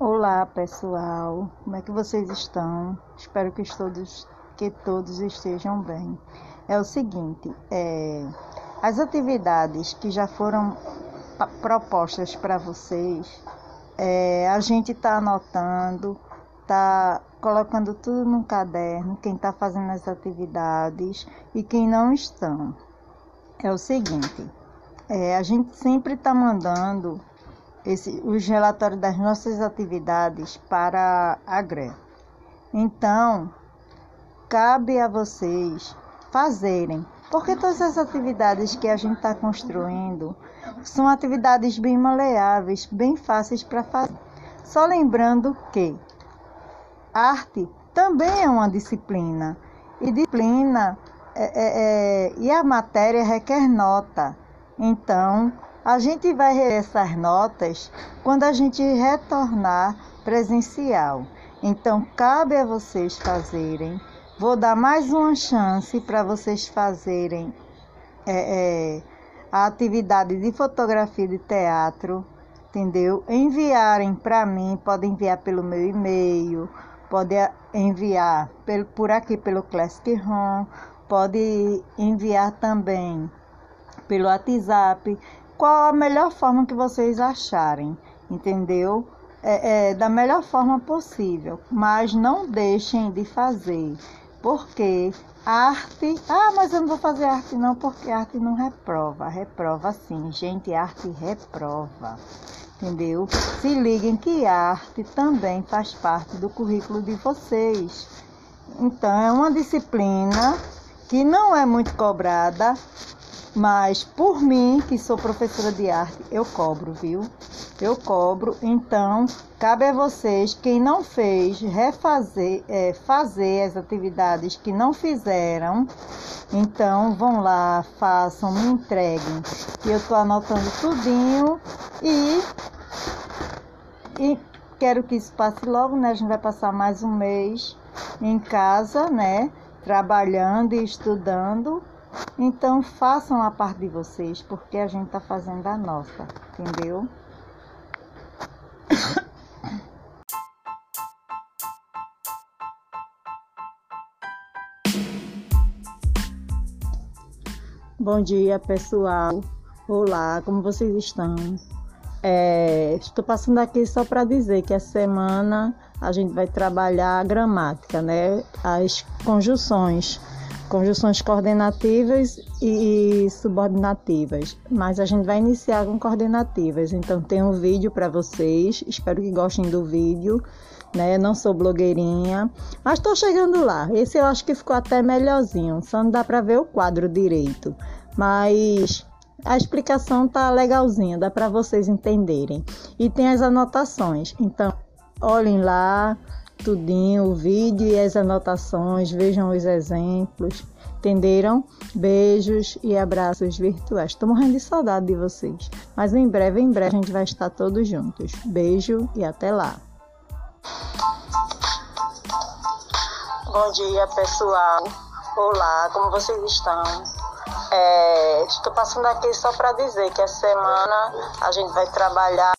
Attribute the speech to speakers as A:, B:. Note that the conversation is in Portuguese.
A: Olá pessoal, como é que vocês estão? Espero que todos, que todos estejam bem. É o seguinte, é, as atividades que já foram propostas para vocês, é, a gente está anotando, está colocando tudo no caderno, quem está fazendo as atividades e quem não estão. É o seguinte, é, a gente sempre está mandando esse, os relatórios das nossas atividades para a GRE. Então, cabe a vocês fazerem, porque todas as atividades que a gente está construindo são atividades bem maleáveis, bem fáceis para fazer. Só lembrando que arte também é uma disciplina, e disciplina é, é, é, e a matéria requer nota. Então, a gente vai rever essas notas quando a gente retornar presencial. Então, cabe a vocês fazerem. Vou dar mais uma chance para vocês fazerem é, é, a atividade de fotografia de teatro, entendeu? Enviarem para mim, podem enviar pelo meu e-mail, pode enviar pelo, por aqui pelo Classroom, pode enviar também pelo WhatsApp qual a melhor forma que vocês acharem, entendeu? É, é, da melhor forma possível, mas não deixem de fazer, porque arte. Ah, mas eu não vou fazer arte não, porque arte não reprova. Reprova sim, gente, arte reprova. Entendeu? Se liguem que arte também faz parte do currículo de vocês. Então, é uma disciplina que não é muito cobrada, mas por mim, que sou professora de arte, eu cobro, viu? Eu cobro. Então, cabe a vocês, quem não fez, refazer, é, fazer as atividades que não fizeram. Então, vão lá, façam, me entreguem. Eu estou anotando tudinho e, e quero que isso passe logo, né? A gente vai passar mais um mês em casa, né? Trabalhando e estudando então façam a parte de vocês, porque a gente está fazendo a nossa, entendeu? Bom dia, pessoal. Olá, como vocês estão? É, estou passando aqui só para dizer que essa semana a gente vai trabalhar a gramática, né? As conjunções conjunções coordenativas e subordinativas, mas a gente vai iniciar com coordenativas. Então tem um vídeo para vocês, espero que gostem do vídeo, né? Não sou blogueirinha, mas estou chegando lá. Esse eu acho que ficou até melhorzinho, só não dá para ver o quadro direito, mas a explicação tá legalzinha, dá para vocês entenderem. E tem as anotações. Então, olhem lá, tudinho, o vídeo e as anotações, vejam os exemplos. Entenderam? Beijos e abraços virtuais. Estou morrendo de saudade de vocês. Mas em breve, em breve, a gente vai estar todos juntos. Beijo e até lá. Bom dia, pessoal. Olá, como vocês estão? É, estou passando aqui só para dizer que essa semana a gente vai trabalhar